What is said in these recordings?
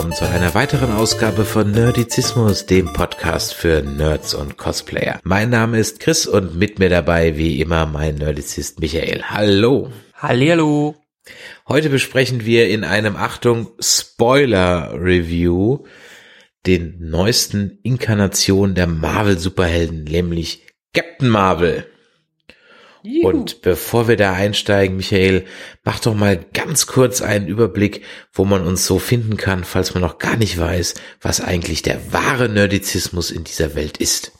Willkommen zu einer weiteren Ausgabe von Nerdizismus, dem Podcast für Nerds und Cosplayer. Mein Name ist Chris und mit mir dabei wie immer mein Nerdizist Michael. Hallo. Hallihallo. Heute besprechen wir in einem Achtung Spoiler Review den neuesten Inkarnation der Marvel Superhelden, nämlich Captain Marvel. Und bevor wir da einsteigen, Michael, mach doch mal ganz kurz einen Überblick, wo man uns so finden kann, falls man noch gar nicht weiß, was eigentlich der wahre Nerdizismus in dieser Welt ist.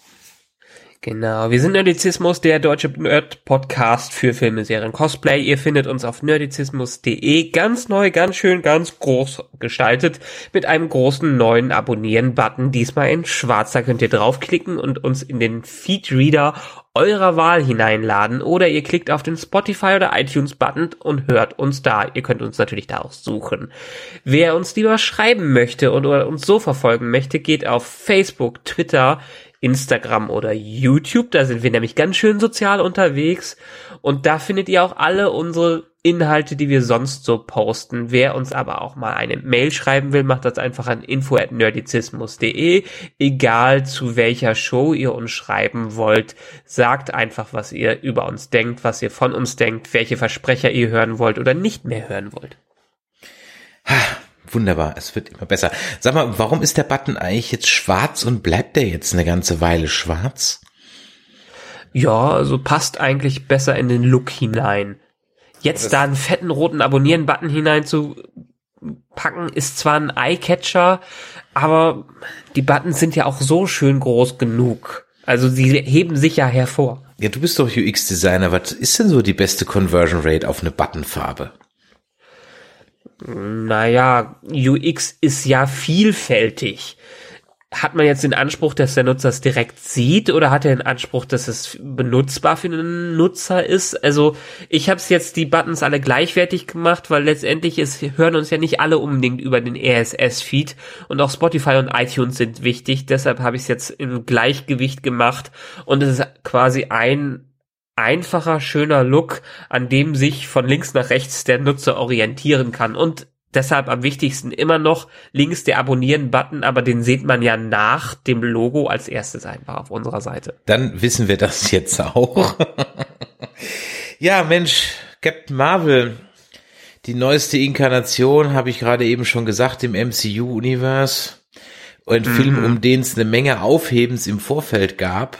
Genau, wir sind Nerdizismus, der deutsche Nerd-Podcast für Filme, Serien, Cosplay. Ihr findet uns auf nerdizismus.de ganz neu, ganz schön, ganz groß gestaltet mit einem großen neuen Abonnieren-Button. Diesmal in schwarz, da könnt ihr draufklicken und uns in den Feed-Reader eurer Wahl hineinladen oder ihr klickt auf den Spotify oder iTunes Button und hört uns da. Ihr könnt uns natürlich da auch suchen. Wer uns lieber schreiben möchte und oder uns so verfolgen möchte, geht auf Facebook, Twitter, Instagram oder YouTube. Da sind wir nämlich ganz schön sozial unterwegs. Und da findet ihr auch alle unsere Inhalte, die wir sonst so posten. Wer uns aber auch mal eine Mail schreiben will, macht das einfach an info@nerdizismus.de. Egal zu welcher Show ihr uns schreiben wollt, sagt einfach, was ihr über uns denkt, was ihr von uns denkt, welche Versprecher ihr hören wollt oder nicht mehr hören wollt. Wunderbar, es wird immer besser. Sag mal, warum ist der Button eigentlich jetzt schwarz und bleibt der jetzt eine ganze Weile schwarz? Ja, also passt eigentlich besser in den Look hinein. Jetzt Das- da einen fetten roten Abonnieren-Button hineinzupacken, ist zwar ein Eyecatcher, aber die Buttons sind ja auch so schön groß genug. Also sie heben sich ja hervor. Ja, du bist doch UX-Designer. Was ist denn so die beste Conversion Rate auf eine Buttonfarbe? Naja, UX ist ja vielfältig. Hat man jetzt den Anspruch, dass der Nutzer es direkt sieht oder hat er den Anspruch, dass es benutzbar für den Nutzer ist? Also ich habe es jetzt die Buttons alle gleichwertig gemacht, weil letztendlich ist, hören uns ja nicht alle unbedingt über den RSS-Feed und auch Spotify und iTunes sind wichtig. Deshalb habe ich es jetzt im Gleichgewicht gemacht und es ist quasi ein einfacher, schöner Look, an dem sich von links nach rechts der Nutzer orientieren kann. Und deshalb am wichtigsten immer noch links der Abonnieren-Button, aber den sieht man ja nach dem Logo als erstes einfach auf unserer Seite. Dann wissen wir das jetzt auch. ja, Mensch, Captain Marvel. Die neueste Inkarnation, habe ich gerade eben schon gesagt, im MCU-Universe. Ein Film, um den es eine Menge Aufhebens im Vorfeld gab.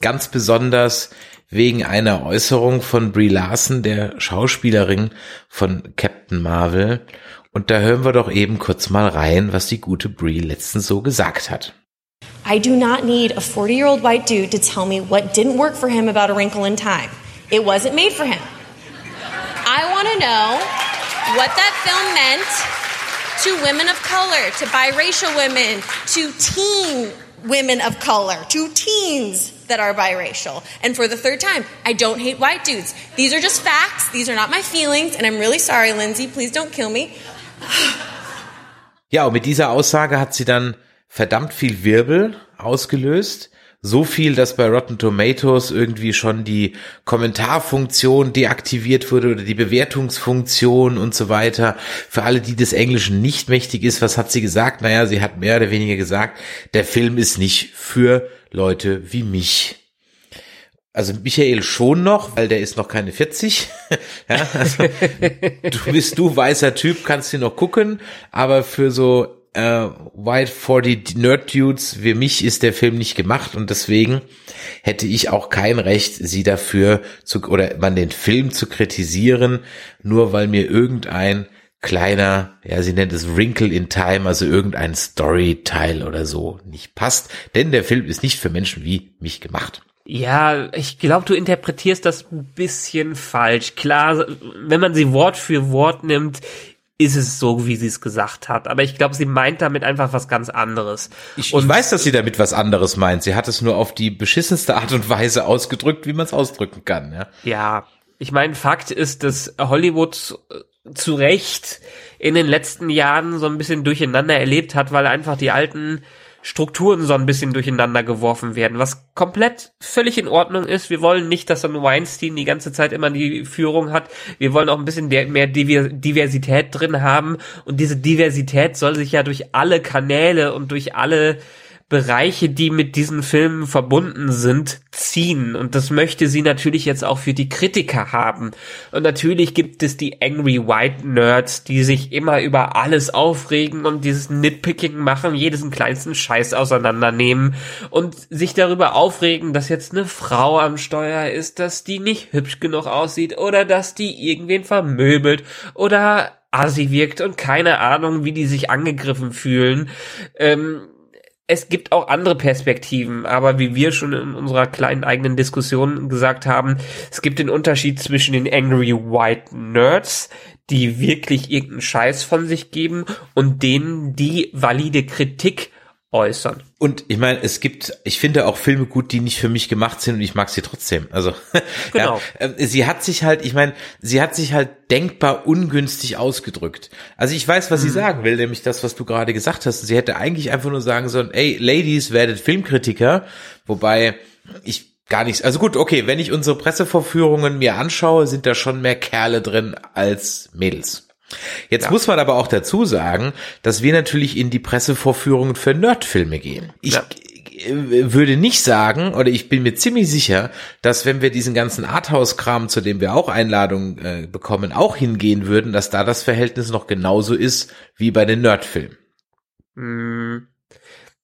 Ganz besonders wegen einer Äußerung von Brie Larson, der Schauspielerin von Captain Marvel. Und da hören wir doch eben kurz mal rein, was die gute Brie letztens so gesagt hat. I do not need a 40 year old white dude to tell me what didn't work for him about a wrinkle in time. It wasn't made for him. I want to know what that film meant to women of color, to biracial women, to teen women of color, to teens that are biracial. And for the third time, I don't hate white dudes. These are just facts. These are not my feelings. And I'm really sorry, Lindsay. Please don't kill me. Ja, und mit dieser Aussage hat sie dann verdammt viel Wirbel ausgelöst. So viel, dass bei Rotten Tomatoes irgendwie schon die Kommentarfunktion deaktiviert wurde oder die Bewertungsfunktion und so weiter. Für alle, die des Englischen nicht mächtig ist, was hat sie gesagt? Naja, sie hat mehr oder weniger gesagt, der Film ist nicht für Leute wie mich. Also Michael schon noch, weil der ist noch keine 40. ja, also, du bist du weißer Typ, kannst ihn noch gucken, aber für so äh, White 40 Nerd Dudes wie mich ist der Film nicht gemacht und deswegen hätte ich auch kein Recht, sie dafür zu oder man den Film zu kritisieren, nur weil mir irgendein kleiner, ja, sie nennt es Wrinkle in Time, also irgendein Storyteil oder so nicht passt, denn der Film ist nicht für Menschen wie mich gemacht. Ja, ich glaube, du interpretierst das ein bisschen falsch. Klar, wenn man sie Wort für Wort nimmt, ist es so, wie sie es gesagt hat. Aber ich glaube, sie meint damit einfach was ganz anderes. Ich, ich weiß, dass sie damit was anderes meint. Sie hat es nur auf die beschissenste Art und Weise ausgedrückt, wie man es ausdrücken kann. Ja, ja ich meine, Fakt ist, dass Hollywood zu Recht in den letzten Jahren so ein bisschen durcheinander erlebt hat, weil einfach die alten Strukturen so ein bisschen durcheinander geworfen werden, was komplett völlig in Ordnung ist. Wir wollen nicht, dass dann Weinstein die ganze Zeit immer die Führung hat. Wir wollen auch ein bisschen mehr Diversität drin haben und diese Diversität soll sich ja durch alle Kanäle und durch alle Bereiche, die mit diesen Filmen verbunden sind, ziehen. Und das möchte sie natürlich jetzt auch für die Kritiker haben. Und natürlich gibt es die Angry White Nerds, die sich immer über alles aufregen und dieses Nitpicking machen, jedes kleinsten Scheiß auseinandernehmen und sich darüber aufregen, dass jetzt eine Frau am Steuer ist, dass die nicht hübsch genug aussieht oder dass die irgendwen vermöbelt oder assi wirkt und keine Ahnung, wie die sich angegriffen fühlen. Ähm, es gibt auch andere Perspektiven, aber wie wir schon in unserer kleinen eigenen Diskussion gesagt haben, es gibt den Unterschied zwischen den Angry White Nerds, die wirklich irgendeinen Scheiß von sich geben, und denen, die valide Kritik äußern. Und ich meine, es gibt, ich finde auch Filme gut, die nicht für mich gemacht sind und ich mag sie trotzdem. Also genau. ja, äh, sie hat sich halt, ich meine, sie hat sich halt denkbar ungünstig ausgedrückt. Also ich weiß, was mhm. sie sagen will, nämlich das, was du gerade gesagt hast. Sie hätte eigentlich einfach nur sagen sollen, ey, Ladies, werdet Filmkritiker, wobei ich gar nichts. Also gut, okay, wenn ich unsere Pressevorführungen mir anschaue, sind da schon mehr Kerle drin als Mädels. Jetzt ja. muss man aber auch dazu sagen, dass wir natürlich in die Pressevorführungen für Nerdfilme gehen. Ich ja. würde nicht sagen, oder ich bin mir ziemlich sicher, dass wenn wir diesen ganzen Arthouse-Kram, zu dem wir auch Einladungen äh, bekommen, auch hingehen würden, dass da das Verhältnis noch genauso ist wie bei den Nerdfilmen. Hm.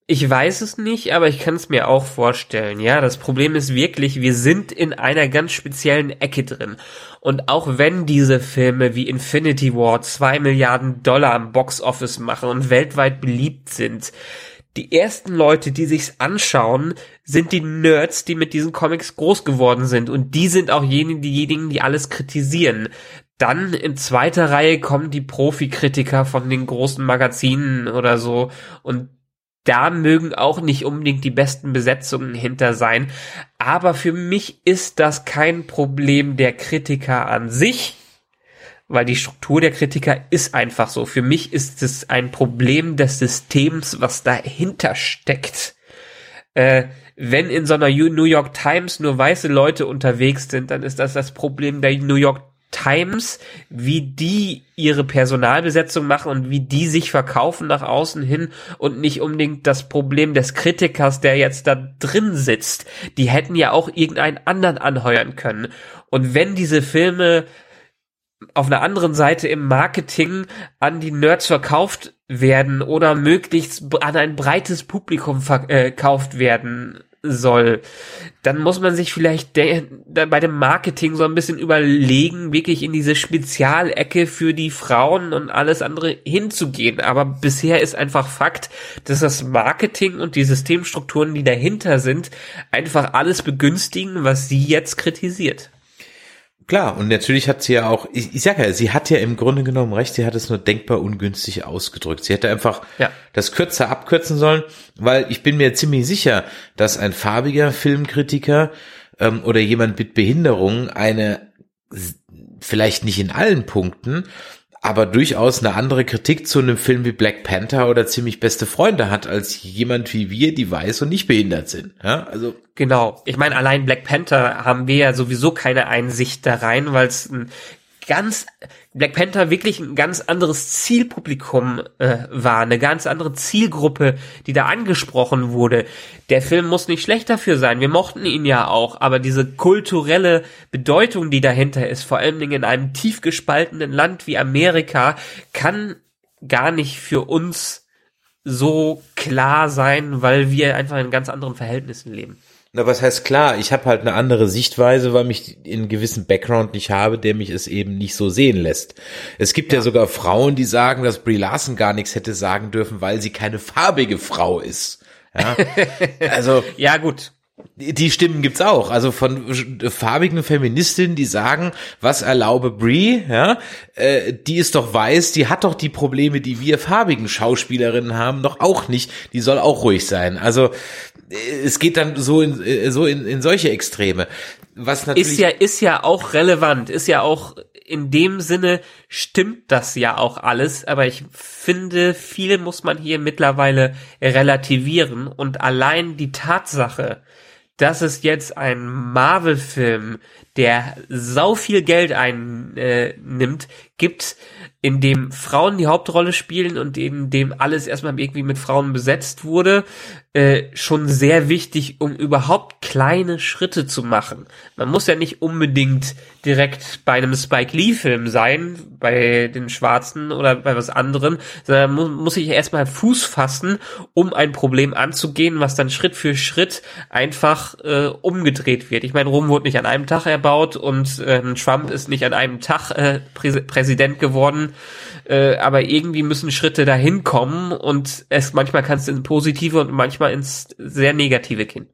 Ich weiß es nicht, aber ich kann es mir auch vorstellen. Ja, das Problem ist wirklich, wir sind in einer ganz speziellen Ecke drin. Und auch wenn diese Filme wie Infinity War zwei Milliarden Dollar am Box Office machen und weltweit beliebt sind, die ersten Leute, die sich's anschauen, sind die Nerds, die mit diesen Comics groß geworden sind. Und die sind auch jene, diejenigen, die alles kritisieren. Dann in zweiter Reihe kommen die Profi-Kritiker von den großen Magazinen oder so. Und da mögen auch nicht unbedingt die besten Besetzungen hinter sein. Aber für mich ist das kein Problem der Kritiker an sich, weil die Struktur der Kritiker ist einfach so. Für mich ist es ein Problem des Systems, was dahinter steckt. Äh, wenn in so einer New York Times nur weiße Leute unterwegs sind, dann ist das das Problem der New York Times, wie die ihre Personalbesetzung machen und wie die sich verkaufen nach außen hin und nicht unbedingt das Problem des Kritikers, der jetzt da drin sitzt. Die hätten ja auch irgendeinen anderen anheuern können. Und wenn diese Filme auf einer anderen Seite im Marketing an die Nerds verkauft werden oder möglichst an ein breites Publikum verkauft werden soll, dann muss man sich vielleicht bei dem Marketing so ein bisschen überlegen, wirklich in diese Spezialecke für die Frauen und alles andere hinzugehen. Aber bisher ist einfach Fakt, dass das Marketing und die Systemstrukturen, die dahinter sind, einfach alles begünstigen, was sie jetzt kritisiert. Klar, und natürlich hat sie ja auch, ich, ich sag ja, sie hat ja im Grunde genommen recht, sie hat es nur denkbar ungünstig ausgedrückt. Sie hätte einfach ja. das kürzer abkürzen sollen, weil ich bin mir ziemlich sicher, dass ein farbiger Filmkritiker ähm, oder jemand mit Behinderung eine vielleicht nicht in allen Punkten, aber durchaus eine andere Kritik zu einem Film wie Black Panther oder ziemlich beste Freunde hat als jemand wie wir, die weiß und nicht behindert sind. Ja, also genau. Ich meine, allein Black Panther haben wir ja sowieso keine Einsicht da rein, weil es ein ganz Black Panther wirklich ein ganz anderes Zielpublikum äh, war, eine ganz andere Zielgruppe, die da angesprochen wurde. Der Film muss nicht schlecht dafür sein, wir mochten ihn ja auch, aber diese kulturelle Bedeutung, die dahinter ist, vor allen Dingen in einem tief gespaltenen Land wie Amerika, kann gar nicht für uns so klar sein, weil wir einfach in ganz anderen Verhältnissen leben. Na, was heißt klar, ich habe halt eine andere Sichtweise, weil mich in gewissen Background nicht habe, der mich es eben nicht so sehen lässt. Es gibt ja, ja sogar Frauen, die sagen, dass Brie Larson gar nichts hätte sagen dürfen, weil sie keine farbige Frau ist. Ja, also ja gut. Die Stimmen gibt's auch, also von farbigen Feministinnen, die sagen, was erlaube Brie, ja, äh, die ist doch weiß, die hat doch die Probleme, die wir farbigen Schauspielerinnen haben, doch auch nicht, die soll auch ruhig sein. Also äh, es geht dann so in äh, so in, in solche Extreme. Was natürlich ist ja ist ja auch relevant, ist ja auch in dem Sinne stimmt das ja auch alles, aber ich finde, viel muss man hier mittlerweile relativieren und allein die Tatsache, dass es jetzt ein Marvel-Film, der sau viel Geld einnimmt, gibt, in dem Frauen die Hauptrolle spielen und in dem alles erstmal irgendwie mit Frauen besetzt wurde, äh, schon sehr wichtig, um überhaupt kleine Schritte zu machen. Man muss ja nicht unbedingt direkt bei einem Spike Lee Film sein, bei den Schwarzen oder bei was anderem, sondern man muss sich erstmal Fuß fassen, um ein Problem anzugehen, was dann Schritt für Schritt einfach äh, umgedreht wird. Ich meine, Rom wurde nicht an einem Tag erbaut und äh, Trump ist nicht an einem Tag äh, Prä Präsident geworden äh, aber irgendwie müssen Schritte dahin kommen und es manchmal kannst du ins Positive und manchmal ins sehr Negative gehen.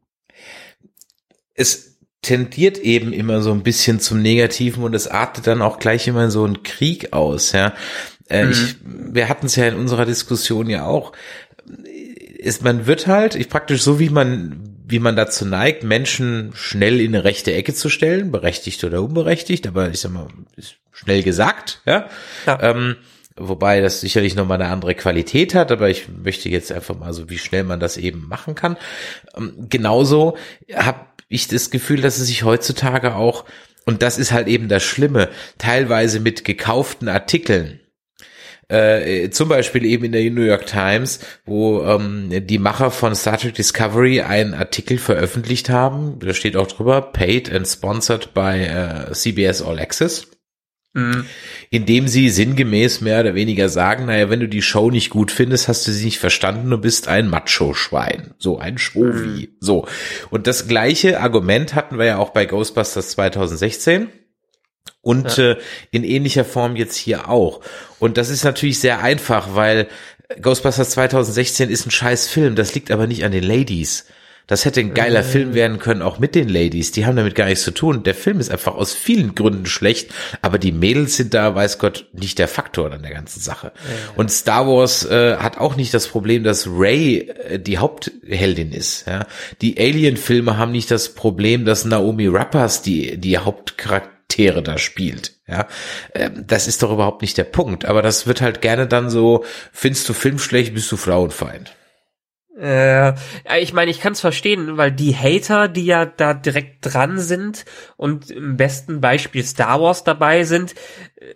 Es tendiert eben immer so ein bisschen zum Negativen und es artet dann auch gleich immer so ein Krieg aus, ja. Äh, mhm. ich, wir hatten es ja in unserer Diskussion ja auch. Ist, man wird halt, ich praktisch so wie man wie man dazu neigt, Menschen schnell in eine rechte Ecke zu stellen, berechtigt oder unberechtigt, aber ich sag mal, ist schnell gesagt, ja. ja. Ähm, wobei das sicherlich nochmal eine andere Qualität hat, aber ich möchte jetzt einfach mal so, wie schnell man das eben machen kann. Ähm, genauso habe ich das Gefühl, dass es sich heutzutage auch, und das ist halt eben das Schlimme, teilweise mit gekauften Artikeln, äh, zum Beispiel eben in der New York Times, wo ähm, die Macher von Star Trek Discovery einen Artikel veröffentlicht haben, da steht auch drüber, paid and sponsored by äh, CBS All Access Mhm. Indem sie sinngemäß mehr oder weniger sagen, naja, wenn du die Show nicht gut findest, hast du sie nicht verstanden, du bist ein Macho-Schwein. So, ein Schwovi. Mhm. So. Und das gleiche Argument hatten wir ja auch bei Ghostbusters 2016. Und ja. äh, in ähnlicher Form jetzt hier auch. Und das ist natürlich sehr einfach, weil Ghostbusters 2016 ist ein scheiß Film. Das liegt aber nicht an den Ladies. Das hätte ein geiler äh. Film werden können, auch mit den Ladies. Die haben damit gar nichts zu tun. Der Film ist einfach aus vielen Gründen schlecht, aber die Mädels sind da, weiß Gott, nicht der Faktor an der ganzen Sache. Äh. Und Star Wars äh, hat auch nicht das Problem, dass Ray äh, die Hauptheldin ist. Ja? Die Alien-Filme haben nicht das Problem, dass Naomi Rappers die, die Hauptcharaktere da spielt. Ja, ähm, das ist doch überhaupt nicht der Punkt. Aber das wird halt gerne dann so, findest du Film schlecht, bist du Frauenfeind. Äh, ich meine, ich kann es verstehen, weil die Hater, die ja da direkt dran sind und im besten Beispiel Star Wars dabei sind,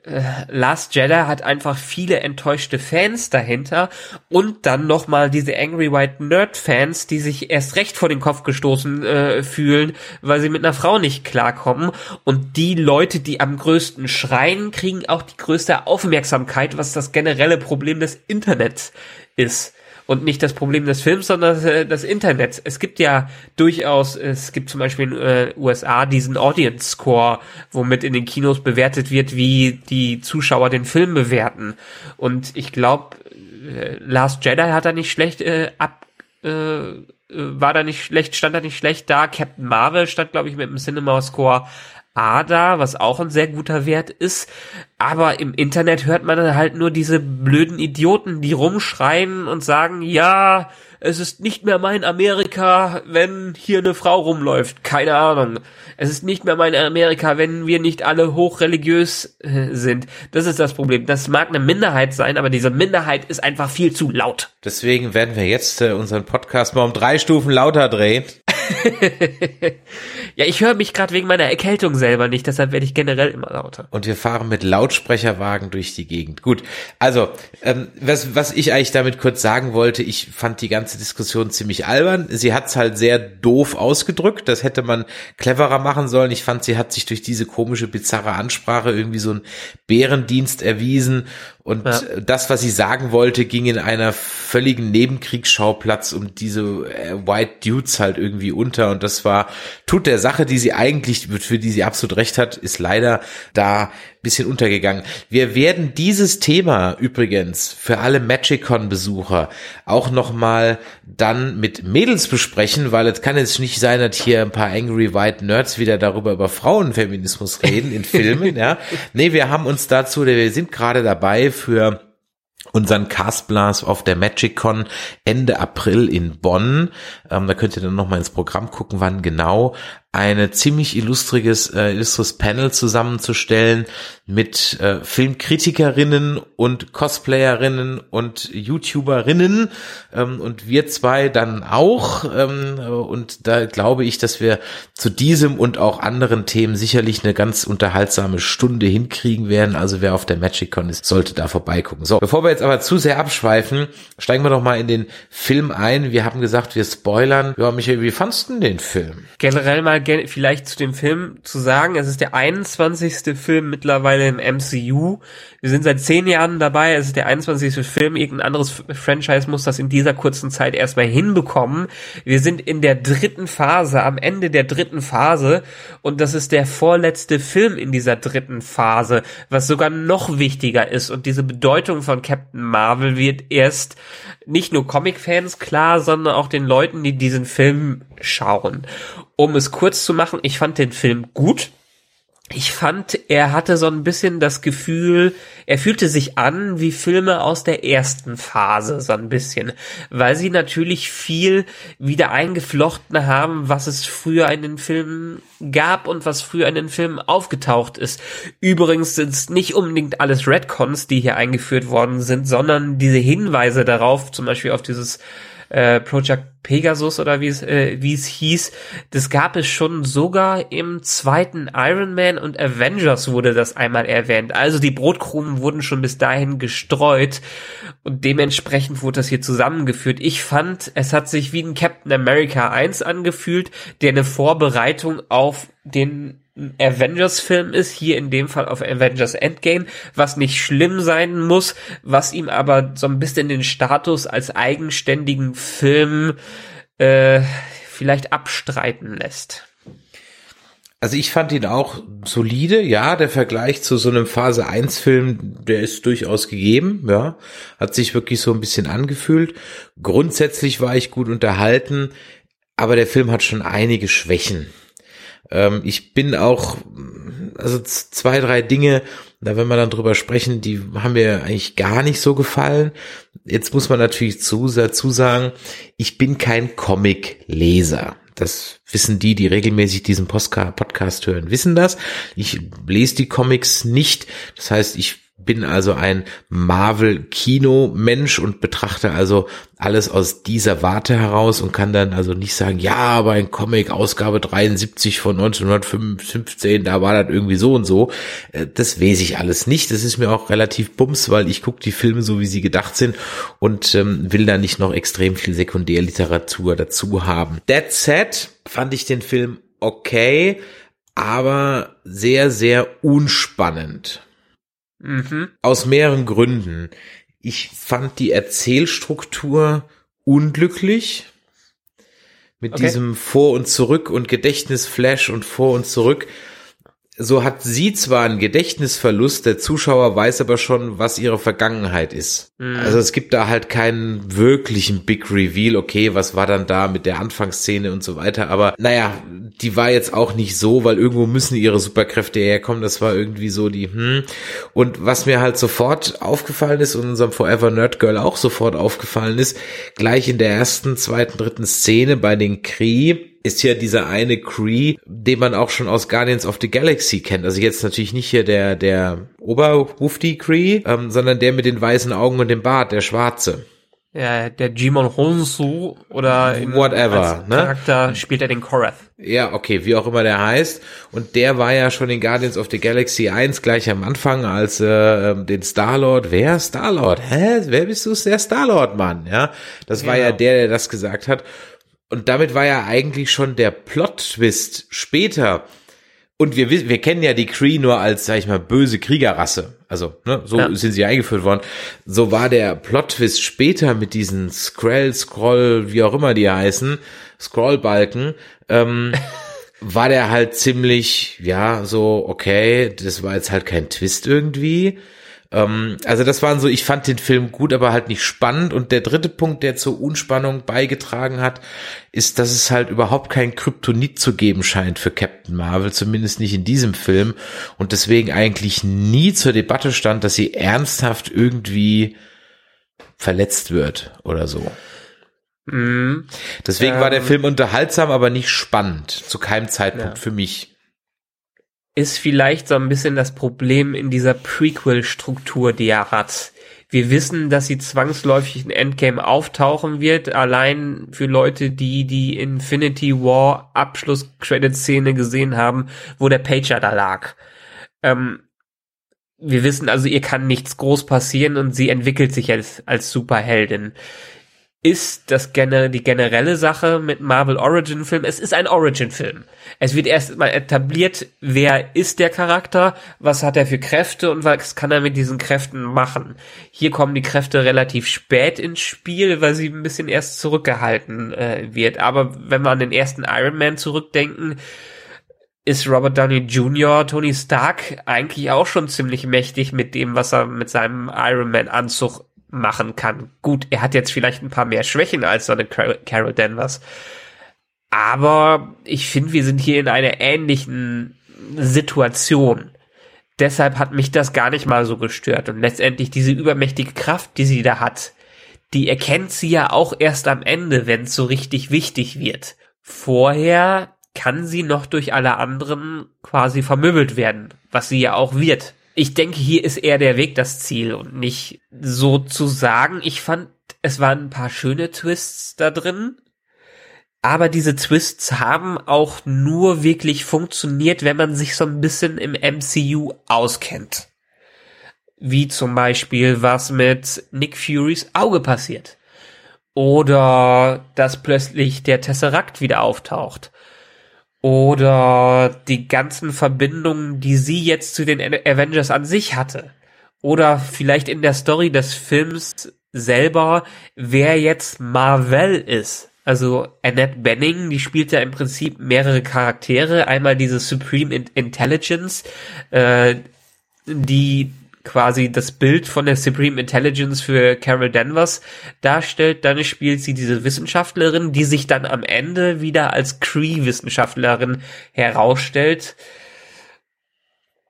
äh, Last Jedi hat einfach viele enttäuschte Fans dahinter und dann nochmal diese Angry White Nerd Fans, die sich erst recht vor den Kopf gestoßen äh, fühlen, weil sie mit einer Frau nicht klarkommen. Und die Leute, die am größten schreien, kriegen auch die größte Aufmerksamkeit, was das generelle Problem des Internets ist und nicht das Problem des Films, sondern das, äh, das Internet. Es gibt ja durchaus, es gibt zum Beispiel in äh, USA diesen Audience Score, womit in den Kinos bewertet wird, wie die Zuschauer den Film bewerten. Und ich glaube, äh, Last Jedi hat da nicht schlecht äh, ab äh, äh, war da nicht schlecht, stand da nicht schlecht da. Captain Marvel stand, glaube ich, mit dem Cinema Score ADA, was auch ein sehr guter Wert ist. Aber im Internet hört man dann halt nur diese blöden Idioten, die rumschreien und sagen, ja, es ist nicht mehr mein Amerika, wenn hier eine Frau rumläuft. Keine Ahnung. Es ist nicht mehr mein Amerika, wenn wir nicht alle hochreligiös äh, sind. Das ist das Problem. Das mag eine Minderheit sein, aber diese Minderheit ist einfach viel zu laut. Deswegen werden wir jetzt äh, unseren Podcast mal um drei Stufen lauter drehen. ja, ich höre mich gerade wegen meiner Erkältung selber nicht, deshalb werde ich generell immer lauter. Und wir fahren mit Lautsprecherwagen durch die Gegend. Gut, also ähm, was, was ich eigentlich damit kurz sagen wollte, ich fand die ganze Diskussion ziemlich albern. Sie hat es halt sehr doof ausgedrückt, das hätte man cleverer machen sollen. Ich fand, sie hat sich durch diese komische, bizarre Ansprache irgendwie so einen Bärendienst erwiesen und ja. das, was sie sagen wollte, ging in einer völligen Nebenkriegsschauplatz um diese äh, White Dudes halt irgendwie unter. Und das war, tut der Sache, die sie eigentlich, für die sie absolut recht hat, ist leider da bisschen untergegangen. Wir werden dieses Thema übrigens für alle MagicCon-Besucher auch nochmal dann mit Mädels besprechen, weil es kann jetzt nicht sein, dass hier ein paar Angry White Nerds wieder darüber über Frauenfeminismus reden in Filmen, ja. Nee, wir haben uns dazu, wir sind gerade dabei für unseren Castblast auf der MagicCon Ende April in Bonn. Ähm, da könnt ihr dann noch mal ins Programm gucken, wann genau eine ziemlich illustriges, äh, illustres Panel zusammenzustellen mit äh, Filmkritikerinnen und Cosplayerinnen und YouTuberinnen ähm, und wir zwei dann auch ähm, und da glaube ich, dass wir zu diesem und auch anderen Themen sicherlich eine ganz unterhaltsame Stunde hinkriegen werden. Also wer auf der MagicCon ist, sollte da vorbeigucken. So, bevor wir jetzt aber zu sehr abschweifen, steigen wir doch mal in den Film ein. Wir haben gesagt, wir spoilern. Ja, Michael, wie fandst du den Film? Generell mal vielleicht zu dem Film zu sagen, es ist der 21. Film mittlerweile im MCU. Wir sind seit zehn Jahren dabei, es ist der 21. Film. Irgendein anderes Franchise muss das in dieser kurzen Zeit erstmal hinbekommen. Wir sind in der dritten Phase, am Ende der dritten Phase und das ist der vorletzte Film in dieser dritten Phase, was sogar noch wichtiger ist und diese Bedeutung von Captain Marvel wird erst nicht nur Comic-Fans klar, sondern auch den Leuten, die diesen Film schauen. Um es kurz zu machen, ich fand den Film gut. Ich fand, er hatte so ein bisschen das Gefühl, er fühlte sich an wie Filme aus der ersten Phase, so ein bisschen, weil sie natürlich viel wieder eingeflochten haben, was es früher in den Filmen gab und was früher in den Filmen aufgetaucht ist. Übrigens sind es nicht unbedingt alles Redcons, die hier eingeführt worden sind, sondern diese Hinweise darauf, zum Beispiel auf dieses äh, Project Pegasus oder wie es, äh, wie es hieß, das gab es schon sogar im zweiten Iron Man und Avengers wurde das einmal erwähnt. Also die Brotkrumen wurden schon bis dahin gestreut und dementsprechend wurde das hier zusammengeführt. Ich fand, es hat sich wie ein Captain America 1 angefühlt, der eine Vorbereitung auf den Avengers-Film ist, hier in dem Fall auf Avengers Endgame, was nicht schlimm sein muss, was ihm aber so ein bisschen den Status als eigenständigen Film äh, vielleicht abstreiten lässt. Also ich fand ihn auch solide, ja, der Vergleich zu so einem Phase 1 Film, der ist durchaus gegeben, ja, hat sich wirklich so ein bisschen angefühlt. Grundsätzlich war ich gut unterhalten, aber der Film hat schon einige Schwächen. Ähm, ich bin auch, also zwei, drei Dinge, da wenn wir dann drüber sprechen, die haben mir eigentlich gar nicht so gefallen. Jetzt muss man natürlich zu, dazu sagen, ich bin kein Comic-Leser. Das wissen die, die regelmäßig diesen Podcast hören, wissen das. Ich lese die Comics nicht. Das heißt, ich bin also ein Marvel-Kino-Mensch und betrachte also alles aus dieser Warte heraus und kann dann also nicht sagen, ja, aber ein Comic, Ausgabe 73 von 1915, da war das irgendwie so und so. Äh, das weiß ich alles nicht. Das ist mir auch relativ bums, weil ich gucke die Filme so, wie sie gedacht sind und ähm, will da nicht noch extrem viel Sekundärliteratur dazu haben. That said, fand ich den Film okay, aber sehr, sehr unspannend. Mhm. Aus mehreren Gründen. Ich fand die Erzählstruktur unglücklich. Mit okay. diesem Vor und Zurück und Gedächtnisflash und Vor und Zurück so hat sie zwar einen Gedächtnisverlust, der Zuschauer weiß aber schon, was ihre Vergangenheit ist. Mhm. Also es gibt da halt keinen wirklichen Big Reveal, okay, was war dann da mit der Anfangsszene und so weiter, aber naja, die war jetzt auch nicht so, weil irgendwo müssen ihre Superkräfte herkommen, das war irgendwie so die, hm. Und was mir halt sofort aufgefallen ist und unserem Forever Nerd Girl auch sofort aufgefallen ist, gleich in der ersten, zweiten, dritten Szene bei den Kree, ist ja dieser eine Cree, den man auch schon aus Guardians of the Galaxy kennt. Also jetzt natürlich nicht hier der, der Oberwufti Cree, ähm, sondern der mit den weißen Augen und dem Bart, der schwarze. Ja, der Jimon Honsu oder Whatever, ne? Charakter spielt er den Korath. Ja, okay, wie auch immer der heißt. Und der war ja schon in Guardians of the Galaxy 1 gleich am Anfang als äh, ähm, den Star-Lord. Wer? Star-Lord? Hä? Wer bist du? Der Star-Lord, Mann, ja? Das genau. war ja genau. der, der das gesagt hat. Und damit war ja eigentlich schon der Plot-Twist später. Und wir, wir kennen ja die Kree nur als, sag ich mal, böse Kriegerrasse. Also, ne, so ja. sind sie eingeführt worden. So war der Plot-Twist später mit diesen Skrull, Scroll, wie auch immer die heißen, Scrollbalken, ähm, war der halt ziemlich, ja, so, okay, das war jetzt halt kein Twist irgendwie. Ähm, also das waren so, ich fand den Film gut, aber halt nicht spannend. Und der dritte Punkt, der zur Unspannung beigetragen hat, ist, dass es halt überhaupt kein Kryptonit zu geben scheint für Captain Marvel, zumindest nicht in diesem Film. Und deswegen eigentlich nie zur Debatte stand, dass sie ernsthaft irgendwie verletzt wird oder so. Mhm. Deswegen war der Ähm. Film unterhaltsam, aber nicht spannend. Zu keinem Zeitpunkt Ja. für mich. Ist vielleicht so ein bisschen das Problem in dieser Prequel-Struktur, die er hat. Wir wissen, dass sie zwangsläufig in Endgame auftauchen wird, allein für Leute, die die Infinity War Abschluss-Credit-Szene gesehen haben, wo der Pager da lag. Ähm, wir wissen also, ihr kann nichts groß passieren und sie entwickelt sich als, als Superheldin. Ist das gener die generelle Sache mit Marvel Origin Film? Es ist ein Origin Film. Es wird erst mal etabliert, wer ist der Charakter, was hat er für Kräfte und was kann er mit diesen Kräften machen. Hier kommen die Kräfte relativ spät ins Spiel, weil sie ein bisschen erst zurückgehalten äh, wird. Aber wenn wir an den ersten Iron Man zurückdenken, ist Robert Downey Jr., Tony Stark, eigentlich auch schon ziemlich mächtig mit dem, was er mit seinem Iron Man Anzug machen kann. Gut, er hat jetzt vielleicht ein paar mehr Schwächen als so eine Car- Carol Danvers. Aber ich finde, wir sind hier in einer ähnlichen Situation. Deshalb hat mich das gar nicht mal so gestört. Und letztendlich diese übermächtige Kraft, die sie da hat, die erkennt sie ja auch erst am Ende, wenn es so richtig wichtig wird. Vorher kann sie noch durch alle anderen quasi vermöbelt werden, was sie ja auch wird. Ich denke, hier ist eher der Weg das Ziel und nicht so zu sagen. Ich fand, es waren ein paar schöne Twists da drin. Aber diese Twists haben auch nur wirklich funktioniert, wenn man sich so ein bisschen im MCU auskennt. Wie zum Beispiel, was mit Nick Furys Auge passiert. Oder dass plötzlich der Tesseract wieder auftaucht. Oder die ganzen Verbindungen, die sie jetzt zu den Avengers an sich hatte. Oder vielleicht in der Story des Films selber, wer jetzt Marvel ist. Also Annette Benning, die spielt ja im Prinzip mehrere Charaktere. Einmal diese Supreme In- Intelligence, äh, die quasi das Bild von der Supreme Intelligence für Carol Danvers darstellt. Dann spielt sie diese Wissenschaftlerin, die sich dann am Ende wieder als Cree-Wissenschaftlerin herausstellt.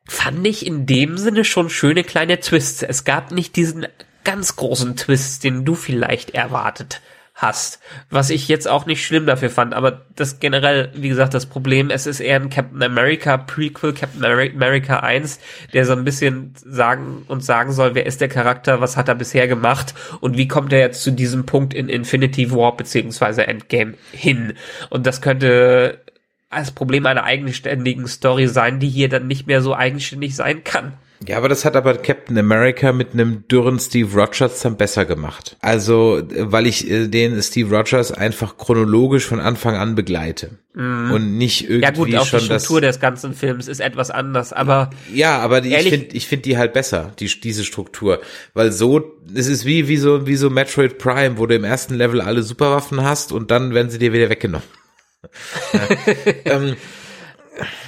Fand ich in dem Sinne schon schöne kleine Twists. Es gab nicht diesen ganz großen Twist, den du vielleicht erwartet hast. Was ich jetzt auch nicht schlimm dafür fand, aber das generell, wie gesagt, das Problem, es ist eher ein Captain America Prequel, Captain Ameri- America 1, der so ein bisschen sagen und sagen soll, wer ist der Charakter, was hat er bisher gemacht und wie kommt er jetzt zu diesem Punkt in Infinity War beziehungsweise Endgame hin. Und das könnte als Problem einer eigenständigen Story sein, die hier dann nicht mehr so eigenständig sein kann. Ja, aber das hat aber Captain America mit einem dürren Steve Rogers dann besser gemacht. Also, äh, weil ich äh, den Steve Rogers einfach chronologisch von Anfang an begleite. Und nicht irgendwie Mhm. Ja gut, auch die schon das. Struktur des ganzen Films ist etwas anders, aber Ja, aber die, ich Ehrlich- finde ich find die halt besser, die, diese Struktur. Weil so, es ist wie, wie so, wie so Metroid Prime, wo du im ersten Level alle Superwaffen hast und dann werden sie dir wieder weggenommen. ja, ähm,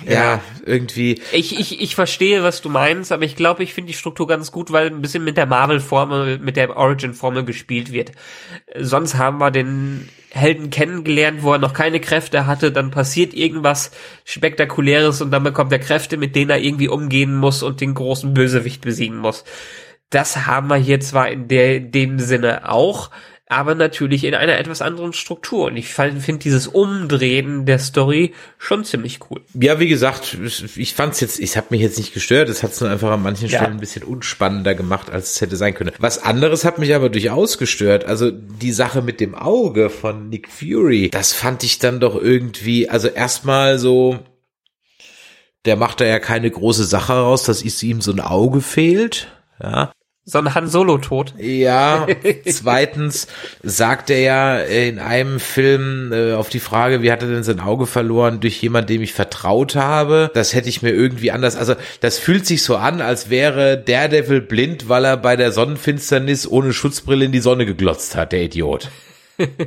ja, irgendwie. Ich, ich, ich verstehe, was du meinst, aber ich glaube, ich finde die Struktur ganz gut, weil ein bisschen mit der Marvel-Formel, mit der Origin-Formel gespielt wird. Sonst haben wir den Helden kennengelernt, wo er noch keine Kräfte hatte, dann passiert irgendwas Spektakuläres und dann bekommt er Kräfte, mit denen er irgendwie umgehen muss und den großen Bösewicht besiegen muss. Das haben wir hier zwar in der, dem Sinne auch, aber natürlich in einer etwas anderen Struktur. Und ich finde dieses Umdrehen der Story schon ziemlich cool. Ja, wie gesagt, ich fand's jetzt, ich habe mich jetzt nicht gestört, es hat's nur einfach an manchen Ja. Stellen ein bisschen unspannender gemacht, als es hätte sein können. Was anderes hat mich aber durchaus gestört, also die Sache mit dem Auge von Nick Fury, das fand ich dann doch irgendwie, also erstmal so, der macht da ja keine große Sache raus, dass ihm so ein Auge fehlt, ja. So ein Han Solo-Tod. Ja, zweitens sagt er ja in einem Film äh, auf die Frage, wie hat er denn sein Auge verloren, durch jemand, dem ich vertraut habe. Das hätte ich mir irgendwie anders, also das fühlt sich so an, als wäre Daredevil blind, weil er bei der Sonnenfinsternis ohne Schutzbrille in die Sonne geglotzt hat, der Idiot.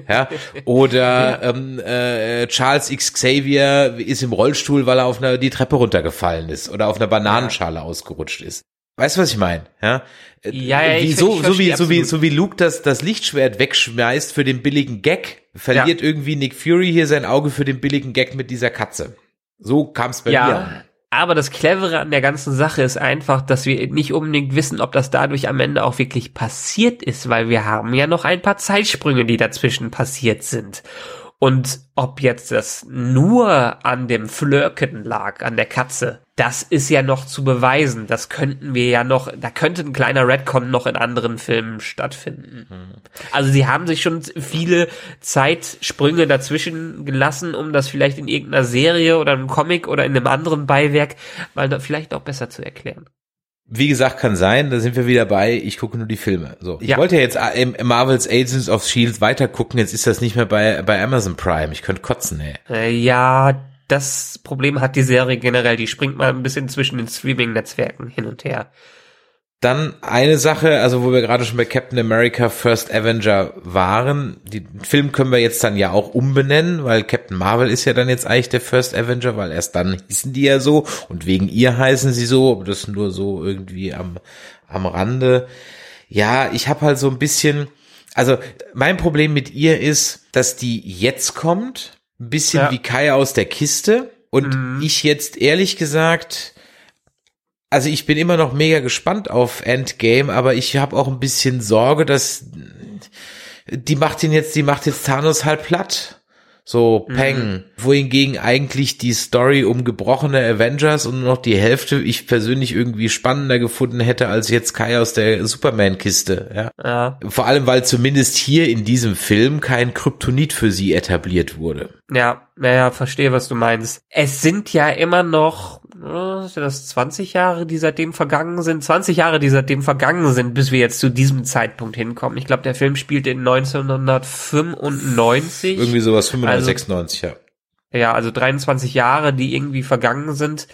ja, oder ähm, äh, Charles X Xavier ist im Rollstuhl, weil er auf einer die Treppe runtergefallen ist oder auf einer Bananenschale ja. ausgerutscht ist. Weißt du, was ich meine? Ja, ja, ja wie, so, so wie so wie so wie Luke das das Lichtschwert wegschmeißt für den billigen Gag, verliert Ja. irgendwie Nick Fury hier sein Auge für den billigen Gag mit dieser Katze. So kam es bei ja, mir. aber das Clevere an der ganzen Sache ist einfach, dass wir nicht unbedingt wissen, ob das dadurch am Ende auch wirklich passiert ist, weil wir haben ja noch ein paar Zeitsprünge, die dazwischen passiert sind. Und ob jetzt das nur an dem Flirken lag, an der Katze, das ist ja noch zu beweisen. Das könnten wir ja noch, da könnte ein kleiner Redcon noch in anderen Filmen stattfinden. Also sie haben sich schon viele Zeitsprünge dazwischen gelassen, um das vielleicht in irgendeiner Serie oder einem Comic oder in einem anderen Beiwerk mal da vielleicht auch besser zu erklären. Wie gesagt, kann sein, da sind wir wieder bei, ich gucke nur die Filme. So. Ich Ja. wollte ja jetzt äh, Marvel's Agents of Shield weiter gucken, jetzt ist das nicht mehr bei, bei Amazon Prime. Ich könnte kotzen, ey. Äh, ja, das Problem hat die Serie generell, die springt mal ein bisschen zwischen den Streaming-Netzwerken hin und her. Dann eine Sache, also wo wir gerade schon bei Captain America First Avenger waren, den Film können wir jetzt dann ja auch umbenennen, weil Captain Marvel ist ja dann jetzt eigentlich der First Avenger, weil erst dann hießen die ja so und wegen ihr heißen sie so, aber das nur so irgendwie am, am Rande. Ja, ich habe halt so ein bisschen, also mein Problem mit ihr ist, dass die jetzt kommt, ein bisschen Ja. wie Kai aus der Kiste und ich jetzt ehrlich gesagt, also ich bin immer noch mega gespannt auf Endgame, aber ich habe auch ein bisschen Sorge, dass die macht ihn jetzt, die macht jetzt Thanos halt platt. So, Peng. Wohingegen eigentlich die Story um gebrochene Avengers und nur noch die Hälfte ich persönlich irgendwie spannender gefunden hätte als jetzt Kai aus der Superman-Kiste. Ja. Ja, Vor allem, weil zumindest hier in diesem Film kein Kryptonit für sie etabliert wurde. ja, naja, verstehe, was du meinst. Es sind ja immer noch, sind das 20 Jahre, die seitdem vergangen sind? 20 Jahre, die seitdem vergangen sind, bis wir jetzt zu diesem Zeitpunkt hinkommen. Ich glaube, der Film spielt in 1995. Irgendwie sowas 95, Also- 96, ja. Ja, also 23 Jahre, die irgendwie vergangen sind,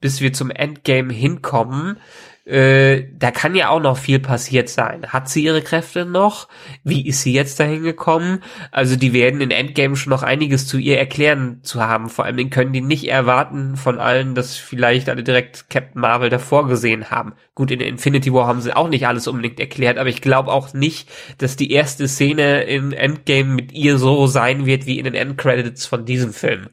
bis wir zum Endgame hinkommen. Äh, da kann ja auch noch viel passiert sein. Hat sie ihre Kräfte noch? Wie ist sie jetzt dahin gekommen? Also die werden in Endgame schon noch einiges zu ihr erklären zu haben. Vor allem können die nicht erwarten von allen, dass vielleicht alle direkt Captain Marvel davor gesehen haben. Gut, in Infinity War haben sie auch nicht alles unbedingt erklärt, aber ich glaube auch nicht, dass die erste Szene in Endgame mit ihr so sein wird wie in den Endcredits von diesem Film.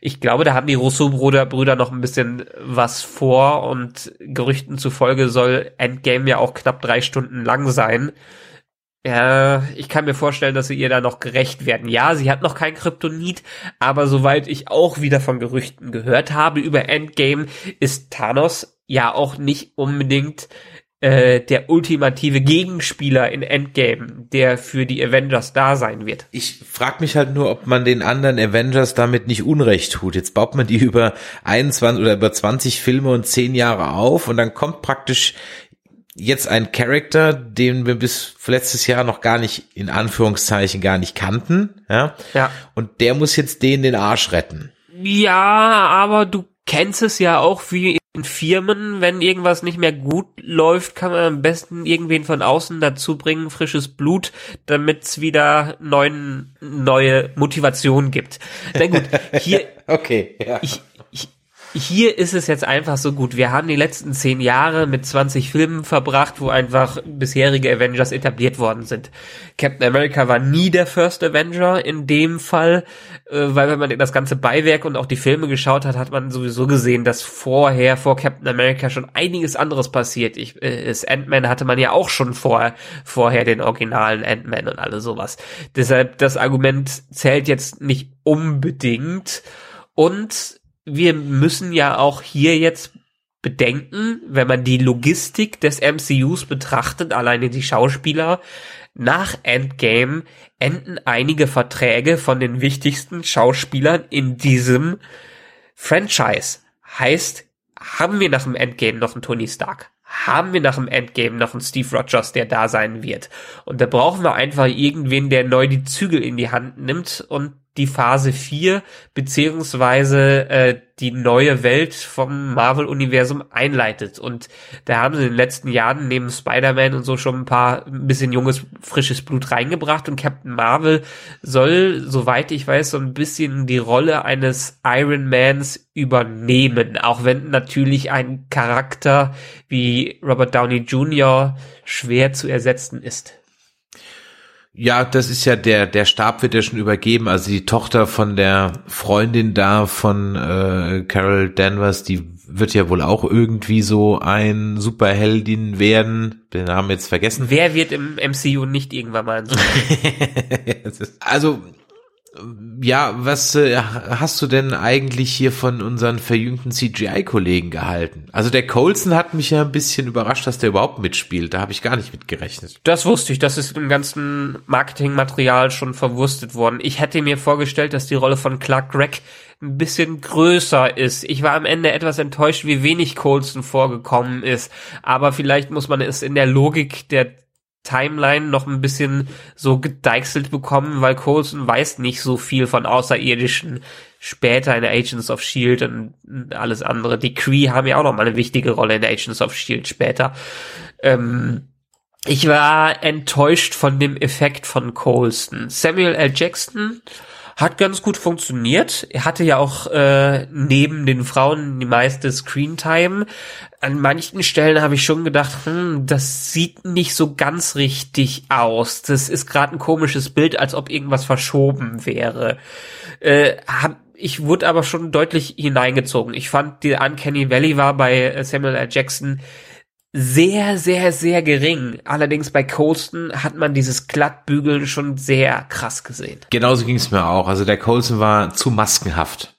Ich glaube, da haben die Russo-Brüder Brüder noch ein bisschen was vor und Gerüchten zufolge soll Endgame ja auch knapp drei Stunden lang sein. Ja, ich kann mir vorstellen, dass sie ihr da noch gerecht werden. Ja, sie hat noch kein Kryptonit, aber soweit ich auch wieder von Gerüchten gehört habe über Endgame, ist Thanos ja auch nicht unbedingt äh, der ultimative Gegenspieler in Endgame, der für die Avengers da sein wird. Ich frage mich halt nur, ob man den anderen Avengers damit nicht Unrecht tut. Jetzt baut man die über 21 oder über 20 Filme und 10 Jahre auf und dann kommt praktisch jetzt ein Charakter, den wir bis letztes Jahr noch gar nicht, in Anführungszeichen, gar nicht kannten, ja. Ja. Und der muss jetzt den den Arsch retten. Ja, aber du kennst es ja auch wie in Firmen, wenn irgendwas nicht mehr gut läuft, kann man am besten irgendwen von außen dazu bringen, frisches Blut, damit es wieder neuen, neue Motivation gibt. Na gut, hier, Okay, ja. ich, ich, hier ist es jetzt einfach so gut. Wir haben die letzten zehn Jahre mit 20 Filmen verbracht, wo einfach bisherige Avengers etabliert worden sind. Captain America war nie der First Avenger in dem Fall, äh, weil wenn man das ganze Beiwerk und auch die Filme geschaut hat, hat man sowieso gesehen, dass vorher, vor Captain America schon einiges anderes passiert. Ich, äh, das Ant-Man hatte man ja auch schon vor, vorher den originalen Ant-Man und alles sowas. Deshalb, das Argument zählt jetzt nicht unbedingt. Und wir müssen ja auch hier jetzt bedenken, wenn man die Logistik des MCUs betrachtet, alleine die Schauspieler, nach Endgame enden einige Verträge von den wichtigsten Schauspielern in diesem Franchise. Heißt, haben wir nach dem Endgame noch einen Tony Stark? Haben wir nach dem Endgame noch einen Steve Rogers, der da sein wird? Und da brauchen wir einfach irgendwen, der neu die Zügel in die Hand nimmt und die Phase 4 beziehungsweise äh, die neue Welt vom Marvel-Universum einleitet. Und da haben sie in den letzten Jahren neben Spider-Man und so schon ein paar ein bisschen junges, frisches Blut reingebracht und Captain Marvel soll, soweit ich weiß, so ein bisschen die Rolle eines Iron Mans übernehmen. Auch wenn natürlich ein Charakter wie Robert Downey Jr. schwer zu ersetzen ist. Ja, das ist ja der, der Stab wird ja schon übergeben. Also die Tochter von der Freundin da von äh, Carol Danvers, die wird ja wohl auch irgendwie so ein Superheldin werden. Den Namen jetzt vergessen. Wer wird im MCU nicht irgendwann mal ein Also ja, was äh, hast du denn eigentlich hier von unseren verjüngten CGI-Kollegen gehalten? Also der Colson hat mich ja ein bisschen überrascht, dass der überhaupt mitspielt. Da habe ich gar nicht mit gerechnet. Das wusste ich. Das ist im ganzen Marketingmaterial schon verwurstet worden. Ich hätte mir vorgestellt, dass die Rolle von Clark Gregg ein bisschen größer ist. Ich war am Ende etwas enttäuscht, wie wenig Colson vorgekommen ist. Aber vielleicht muss man es in der Logik der Timeline noch ein bisschen so gedeichselt bekommen, weil Coulson weiß nicht so viel von Außerirdischen später in Agents of Shield und alles andere. Die Cree haben ja auch noch mal eine wichtige Rolle in Agents of Shield später. Ähm, ich war enttäuscht von dem Effekt von Colston. Samuel L. Jackson hat ganz gut funktioniert. Er hatte ja auch äh, neben den Frauen die meiste Screentime. An manchen Stellen habe ich schon gedacht, hm, das sieht nicht so ganz richtig aus. Das ist gerade ein komisches Bild, als ob irgendwas verschoben wäre. Äh, hab, ich wurde aber schon deutlich hineingezogen. Ich fand, die Uncanny Valley war bei Samuel L. Jackson sehr, sehr, sehr gering. Allerdings bei Colston hat man dieses Glattbügeln schon sehr krass gesehen. Genauso ging es mir auch. Also der Colston war zu maskenhaft.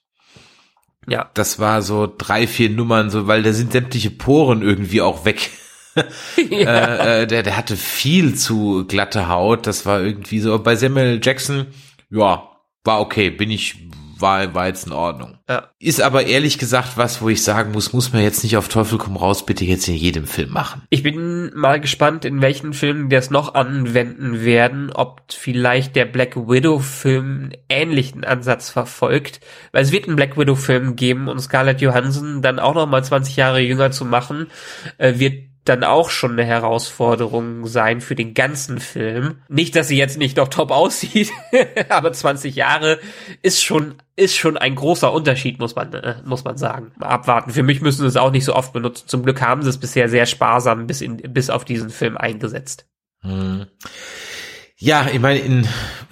Ja. Das war so drei, vier Nummern, so, weil da sind sämtliche Poren irgendwie auch weg. ja. äh, äh, der, der hatte viel zu glatte Haut. Das war irgendwie so. Bei Samuel Jackson, ja, war okay. Bin ich, war, war jetzt in Ordnung. Ja. Ist aber ehrlich gesagt was, wo ich sagen muss, muss man jetzt nicht auf Teufel komm raus bitte jetzt in jedem Film machen. Ich bin mal gespannt, in welchen Filmen die das noch anwenden werden, ob vielleicht der Black Widow Film einen ähnlichen Ansatz verfolgt, weil es wird einen Black Widow Film geben und Scarlett Johansson dann auch noch mal 20 Jahre jünger zu machen, äh, wird dann auch schon eine Herausforderung sein für den ganzen Film. Nicht, dass sie jetzt nicht noch top aussieht, aber 20 Jahre ist schon ist schon ein großer Unterschied, muss man äh, muss man sagen. Mal abwarten. Für mich müssen sie es auch nicht so oft benutzen. Zum Glück haben sie es bisher sehr sparsam bis in bis auf diesen Film eingesetzt. Hm. Ja, ich meine, in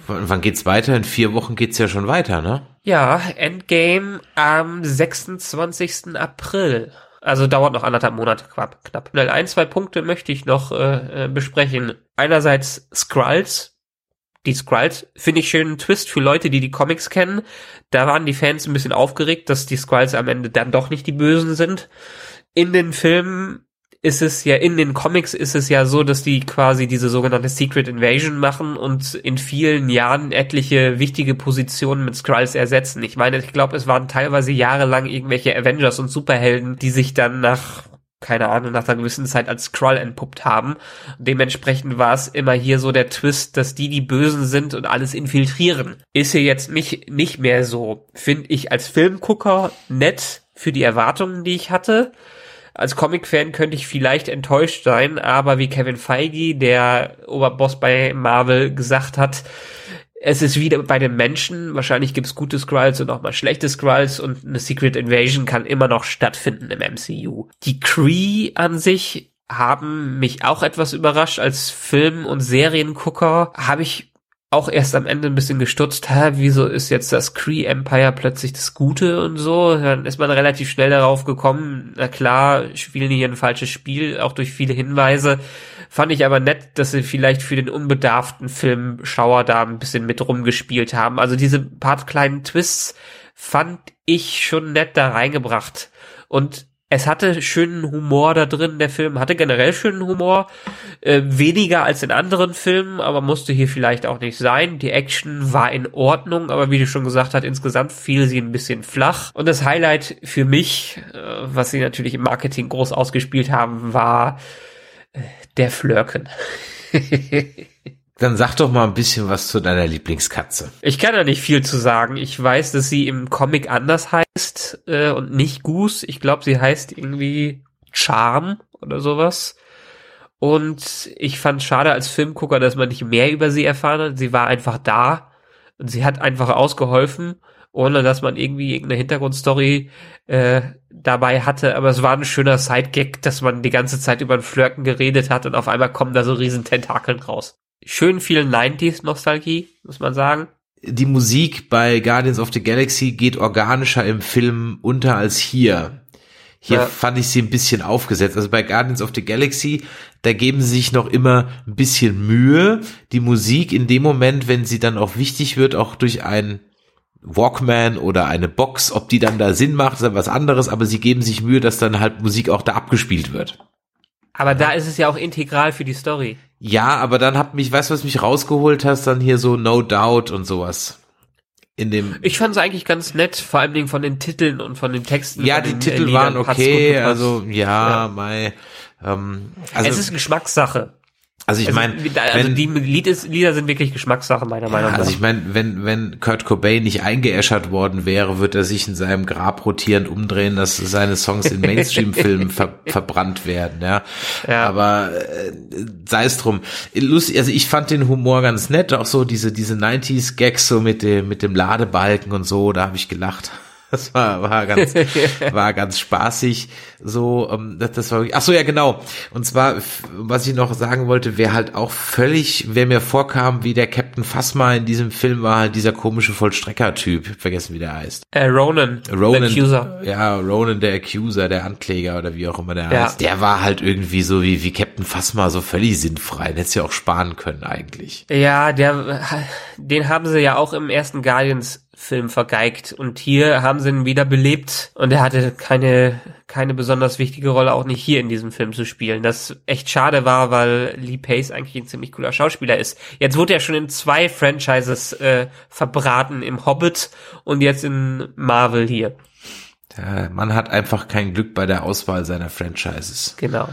wann geht's weiter? In vier Wochen geht's ja schon weiter, ne? Ja, Endgame am 26. April. Also dauert noch anderthalb Monate knapp. Schnell ein, zwei Punkte möchte ich noch äh, äh, besprechen. Einerseits Skrulls. Die Skrulls finde ich schönen Twist für Leute, die die Comics kennen. Da waren die Fans ein bisschen aufgeregt, dass die Skrulls am Ende dann doch nicht die Bösen sind. In den Filmen ist es ja, in den Comics ist es ja so, dass die quasi diese sogenannte Secret Invasion machen und in vielen Jahren etliche wichtige Positionen mit Skrulls ersetzen. Ich meine, ich glaube, es waren teilweise jahrelang irgendwelche Avengers und Superhelden, die sich dann nach keine Ahnung, nach einer gewissen Zeit als Skrull entpuppt haben. Dementsprechend war es immer hier so der Twist, dass die die Bösen sind und alles infiltrieren. Ist hier jetzt nicht, nicht mehr so. Finde ich als Filmgucker nett für die Erwartungen, die ich hatte. Als Comic-Fan könnte ich vielleicht enttäuscht sein, aber wie Kevin Feige, der Oberboss bei Marvel, gesagt hat, es ist wieder bei den Menschen. Wahrscheinlich gibt es gute Skrulls und auch mal schlechte Skrulls und eine Secret Invasion kann immer noch stattfinden im MCU. Die Kree an sich haben mich auch etwas überrascht als Film- und Seriengucker. Habe ich auch erst am Ende ein bisschen gestutzt, hä, wieso ist jetzt das Cree Empire plötzlich das Gute und so? Dann ist man relativ schnell darauf gekommen, na klar, spielen hier ein falsches Spiel, auch durch viele Hinweise. Fand ich aber nett, dass sie vielleicht für den unbedarften Filmschauer da ein bisschen mit rumgespielt haben. Also diese paar kleinen Twists fand ich schon nett da reingebracht. Und es hatte schönen Humor da drin. Der Film hatte generell schönen Humor. Äh, weniger als in anderen Filmen, aber musste hier vielleicht auch nicht sein. Die Action war in Ordnung, aber wie du schon gesagt hast, insgesamt fiel sie ein bisschen flach. Und das Highlight für mich, äh, was sie natürlich im Marketing groß ausgespielt haben, war äh, der Flirken. Dann sag doch mal ein bisschen was zu deiner Lieblingskatze. Ich kann da nicht viel zu sagen. Ich weiß, dass sie im Comic anders heißt äh, und nicht Goose. Ich glaube, sie heißt irgendwie Charm oder sowas. Und ich fand schade als Filmgucker, dass man nicht mehr über sie erfahren hat. Sie war einfach da und sie hat einfach ausgeholfen, ohne dass man irgendwie irgendeine Hintergrundstory äh, dabei hatte. Aber es war ein schöner Sidegag, dass man die ganze Zeit über den Flirken geredet hat und auf einmal kommen da so riesen Tentakeln raus. Schön viel 90s-Nostalgie, muss man sagen. Die Musik bei Guardians of the Galaxy geht organischer im Film unter als hier. Hier Ja. fand ich sie ein bisschen aufgesetzt. Also bei Guardians of the Galaxy, da geben sie sich noch immer ein bisschen Mühe, die Musik in dem Moment, wenn sie dann auch wichtig wird, auch durch einen Walkman oder eine Box, ob die dann da Sinn macht, ist ja was anderes, aber sie geben sich Mühe, dass dann halt Musik auch da abgespielt wird. Aber da ist es ja auch integral für die Story. Ja, aber dann hat mich, weißt du, was mich rausgeholt hast, dann hier so No Doubt und sowas. In dem, Ich fand es eigentlich ganz nett, vor allem Dingen von den Titeln und von den Texten. ja, die den, Titel waren okay, also ja, Ja. mei, ähm, also, es ist Geschmackssache. Also ich Also, meine, also die Lied ist, Lieder sind wirklich Geschmackssache meiner Meinung nach. also ich meine, wenn wenn Kurt Cobain nicht eingeäschert worden wäre, wird er sich in seinem Grab rotierend umdrehen, dass seine Songs in Mainstream-Filmen ver verbrannt werden, ja. Ja. Aber äh, sei es drum. Lustig, also ich fand den Humor ganz nett, auch so diese diese 90s Gags so mit dem mit dem Ladebalken und so, da habe ich gelacht. Das war, war ganz, war ganz spaßig. So, ähm, das, das war ach so, ja, genau. Und zwar, was ich noch sagen wollte, wer halt auch völlig, wer mir vorkam, wie der Captain Phasma in diesem Film war halt dieser komische Vollstrecker-Typ. Vergessen, wie der heißt. äh, Ronan, Ronan, the Accuser. ja, Ronan, der Accuser, der Ankläger oder wie auch immer der Ja. heißt. Der war halt irgendwie so wie, wie Captain Phasma so völlig sinnfrei. Den hättest du ja auch sparen können eigentlich. Ja, der, den haben sie ja auch im ersten Guardians-Film vergeigt und hier haben sie ihn wieder belebt und er hatte keine, keine besonders wichtige Rolle, auch nicht hier in diesem Film zu spielen. Das echt schade war, weil Lee Pace eigentlich ein ziemlich cooler Schauspieler ist. Jetzt wurde er schon in zwei Franchises äh, verbraten, im Hobbit und jetzt in Marvel hier. Ja, man hat einfach kein Glück bei der Auswahl seiner Franchises. Genau.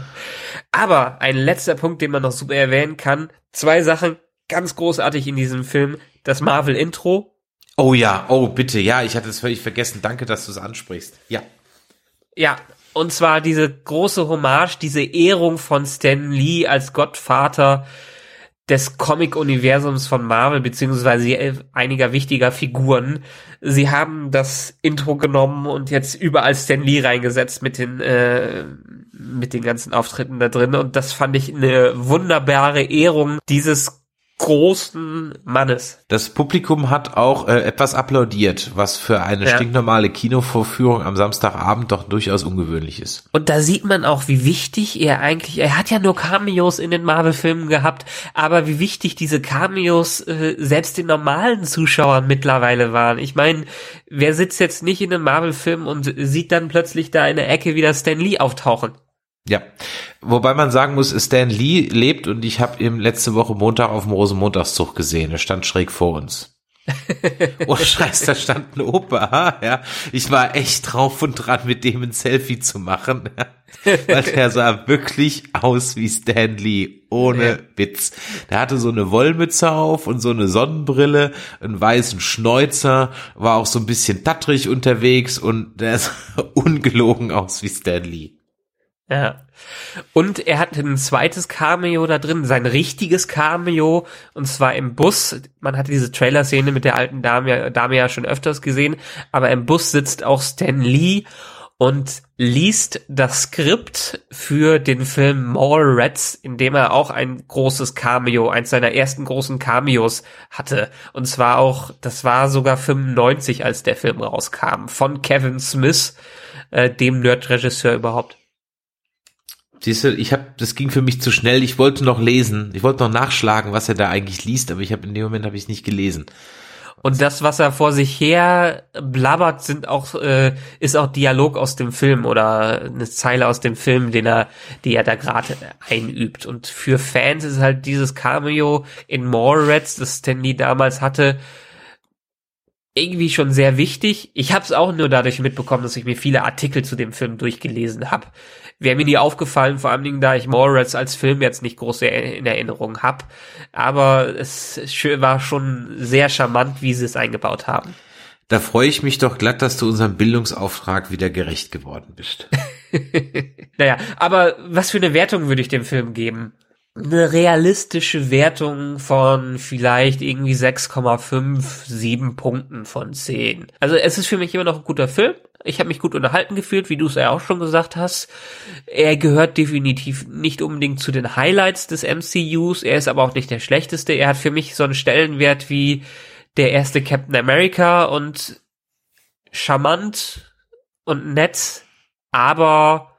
Aber ein letzter Punkt, den man noch super erwähnen kann. Zwei Sachen ganz großartig in diesem Film. Das Marvel-Intro. Oh ja, oh bitte, ja, ich hatte es völlig vergessen. Danke, dass du es ansprichst. Ja. Ja, und zwar diese große Hommage, diese Ehrung von Stan Lee als Gottvater des Comic-Universums von Marvel, beziehungsweise einiger wichtiger Figuren. Sie haben das Intro genommen und jetzt überall Stan Lee reingesetzt mit den, äh, mit den ganzen Auftritten da drin. Und das fand ich eine wunderbare Ehrung dieses großen Mannes. Das Publikum hat auch äh, etwas applaudiert, was für eine Ja. stinknormale Kinovorführung am Samstagabend doch durchaus ungewöhnlich ist. Und da sieht man auch, wie wichtig er eigentlich, er hat ja nur Cameos in den Marvel-Filmen gehabt, aber wie wichtig diese Cameos äh, selbst den normalen Zuschauern mittlerweile waren. Ich meine, wer sitzt jetzt nicht in einem Marvel-Film und sieht dann plötzlich da in der Ecke wieder Stan Lee auftauchen? Ja, wobei man sagen muss, Stan Lee lebt und ich habe ihn letzte Woche Montag auf dem Rosenmontagszug gesehen. Er stand schräg vor uns. oh Scheiß, da stand ein Opa, ja. Ich war echt drauf und dran, mit dem ein Selfie zu machen, ja. weil der sah wirklich aus wie Stan Lee, ohne Ja. Witz. Der hatte so eine Wollmütze auf und so eine Sonnenbrille, einen weißen Schnäuzer, war auch so ein bisschen tattrig unterwegs und der sah ungelogen aus wie Stan Lee. Ja. Und er hat ein zweites Cameo da drin, sein richtiges Cameo, und zwar im Bus. Man hatte diese Trailer-Szene mit der alten Dame, Dame ja schon öfters gesehen, aber im Bus sitzt auch Stan Lee und liest das Skript für den Film Mallrats, in dem er auch ein großes Cameo, eins seiner ersten großen Cameos hatte. Und zwar auch, das war sogar 95, als der Film rauskam, von Kevin Smith, äh, dem Nerd-Regisseur überhaupt. Siehst du, ich habe, das ging für mich zu schnell. Ich wollte noch lesen, ich wollte noch nachschlagen, was er da eigentlich liest, aber ich habe in dem Moment habe ich nicht gelesen. Und das, was er vor sich her blabbert, sind auch, äh, ist auch Dialog aus dem Film oder eine Zeile aus dem Film, den er, die er da gerade einübt. Und für Fans ist halt dieses Cameo in Mallrats, das Stanley damals hatte, irgendwie schon sehr wichtig. Ich habe es auch nur dadurch mitbekommen, dass ich mir viele Artikel zu dem Film durchgelesen habe. Wäre mir nie aufgefallen, vor allen Dingen, da ich Mallrats als Film jetzt nicht groß in Erinnerung habe. Aber es war schon sehr charmant, wie sie es eingebaut haben. Da freue ich mich doch glatt, dass du unserem Bildungsauftrag wieder gerecht geworden bist. naja, aber was für eine Wertung würde ich dem Film geben? Eine realistische Wertung von vielleicht irgendwie 6,5, 7 Punkten von 10. Also es ist für mich immer noch ein guter Film. Ich habe mich gut unterhalten gefühlt, wie du es ja auch schon gesagt hast. Er gehört definitiv nicht unbedingt zu den Highlights des MCUs. Er ist aber auch nicht der schlechteste. Er hat für mich so einen Stellenwert wie der erste Captain America und charmant und nett, aber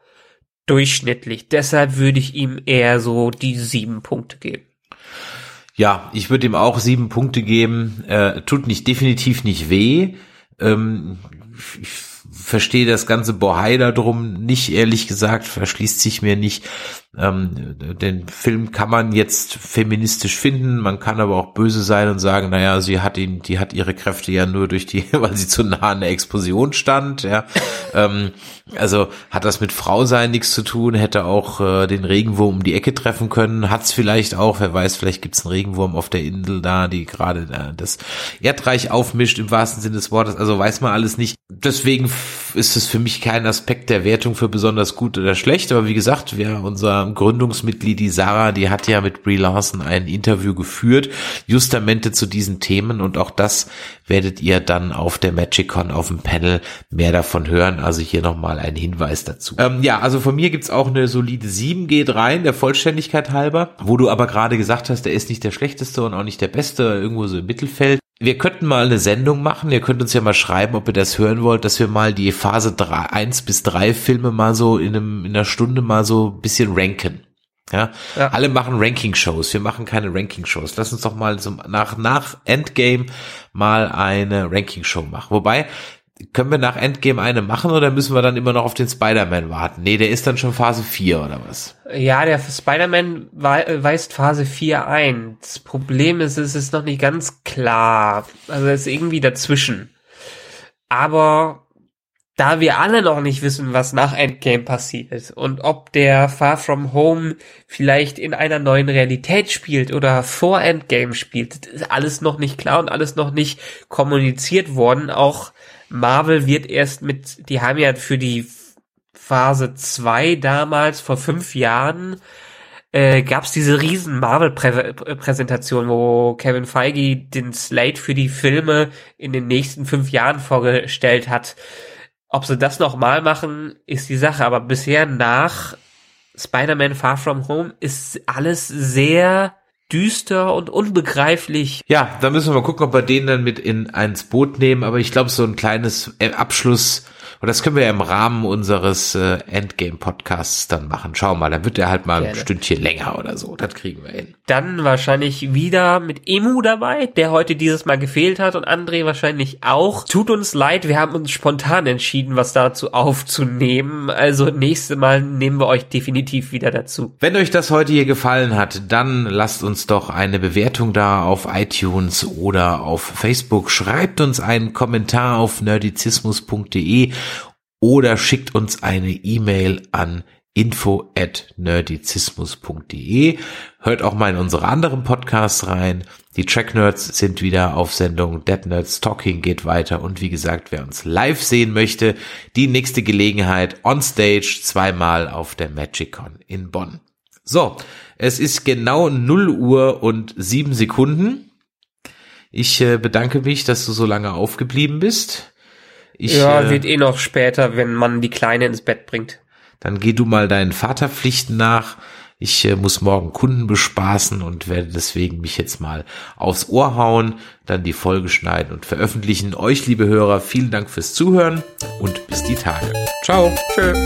durchschnittlich. Deshalb würde ich ihm eher so die sieben Punkte geben. Ja, ich würde ihm auch sieben Punkte geben. Äh, tut nicht definitiv nicht weh. Ähm, ich verstehe das ganze Bohai drum nicht, ehrlich gesagt, verschließt sich mir nicht. Ähm, den Film kann man jetzt feministisch finden, man kann aber auch böse sein und sagen, naja, sie hat ihn, die hat ihre Kräfte ja nur durch die, weil sie zu nah an der Explosion stand, ja. ähm, also hat das mit Frau sein nichts zu tun, hätte auch äh, den Regenwurm um die Ecke treffen können, hat's vielleicht auch, wer weiß, vielleicht gibt's einen Regenwurm auf der Insel da, die gerade äh, das Erdreich aufmischt im wahrsten Sinne des Wortes, also weiß man alles nicht. Deswegen ist es für mich kein Aspekt der Wertung für besonders gut oder schlecht, aber wie gesagt, wir unser Gründungsmitglied, die Sarah, die hat ja mit Brie Larson ein Interview geführt, justamente zu diesen Themen und auch das werdet ihr dann auf der MagicCon auf dem Panel mehr davon hören. Also hier nochmal ein Hinweis dazu. Ähm, ja, also von mir gibt's auch eine solide 7 geht rein, der Vollständigkeit halber, wo du aber gerade gesagt hast, der ist nicht der schlechteste und auch nicht der beste, irgendwo so im Mittelfeld. Wir könnten mal eine Sendung machen. Ihr könnt uns ja mal schreiben, ob ihr das hören wollt, dass wir mal die Phase 3, 1 bis 3 Filme mal so in, einem, in einer Stunde mal so ein bisschen ranken. Ja, ja. alle machen Ranking-Shows. Wir machen keine Ranking-Shows. Lass uns doch mal so nach, nach Endgame mal eine Ranking-Show machen. Wobei, können wir nach Endgame eine machen oder müssen wir dann immer noch auf den Spider-Man warten? Nee, der ist dann schon Phase 4 oder was? Ja, der Spider-Man weist Phase 4 ein. Das Problem ist, es ist noch nicht ganz klar. Also es ist irgendwie dazwischen. Aber da wir alle noch nicht wissen, was nach Endgame passiert und ob der Far From Home vielleicht in einer neuen Realität spielt oder vor Endgame spielt, ist alles noch nicht klar und alles noch nicht kommuniziert worden. Auch Marvel wird erst mit, die haben ja für die Phase 2 damals vor fünf Jahren äh, gab es diese riesen Marvel-Präsentation, wo Kevin Feige den Slate für die Filme in den nächsten fünf Jahren vorgestellt hat. Ob sie das nochmal machen, ist die Sache. Aber bisher nach Spider-Man Far From Home ist alles sehr düster und unbegreiflich. Ja, da müssen wir mal gucken, ob wir den dann mit in ins Boot nehmen. Aber ich glaube, so ein kleines äh, Abschluss und das können wir ja im Rahmen unseres äh, Endgame-Podcasts dann machen. Schau mal, dann wird er halt mal Gerne. ein Stündchen länger oder so. Das kriegen wir hin. Dann wahrscheinlich wieder mit Emu dabei, der heute dieses Mal gefehlt hat und André wahrscheinlich auch. Tut uns leid, wir haben uns spontan entschieden, was dazu aufzunehmen. Also nächste Mal nehmen wir euch definitiv wieder dazu. Wenn euch das heute hier gefallen hat, dann lasst uns doch eine Bewertung da auf iTunes oder auf Facebook. Schreibt uns einen Kommentar auf nerdizismus.de oder schickt uns eine E-Mail an info at nerdizismus.de. Hört auch mal in unsere anderen Podcasts rein. Die Track Nerds sind wieder auf Sendung. Dead Nerds Talking geht weiter. Und wie gesagt, wer uns live sehen möchte, die nächste Gelegenheit on stage zweimal auf der MagicCon in Bonn. So, es ist genau 0 Uhr und 7 Sekunden. Ich äh, bedanke mich, dass du so lange aufgeblieben bist. Ich, ja, äh, wird eh noch später, wenn man die Kleine ins Bett bringt. Dann geh du mal deinen Vaterpflichten nach. Ich äh, muss morgen Kunden bespaßen und werde deswegen mich jetzt mal aufs Ohr hauen, dann die Folge schneiden und veröffentlichen. Euch, liebe Hörer, vielen Dank fürs Zuhören und bis die Tage. Ciao. Tschö.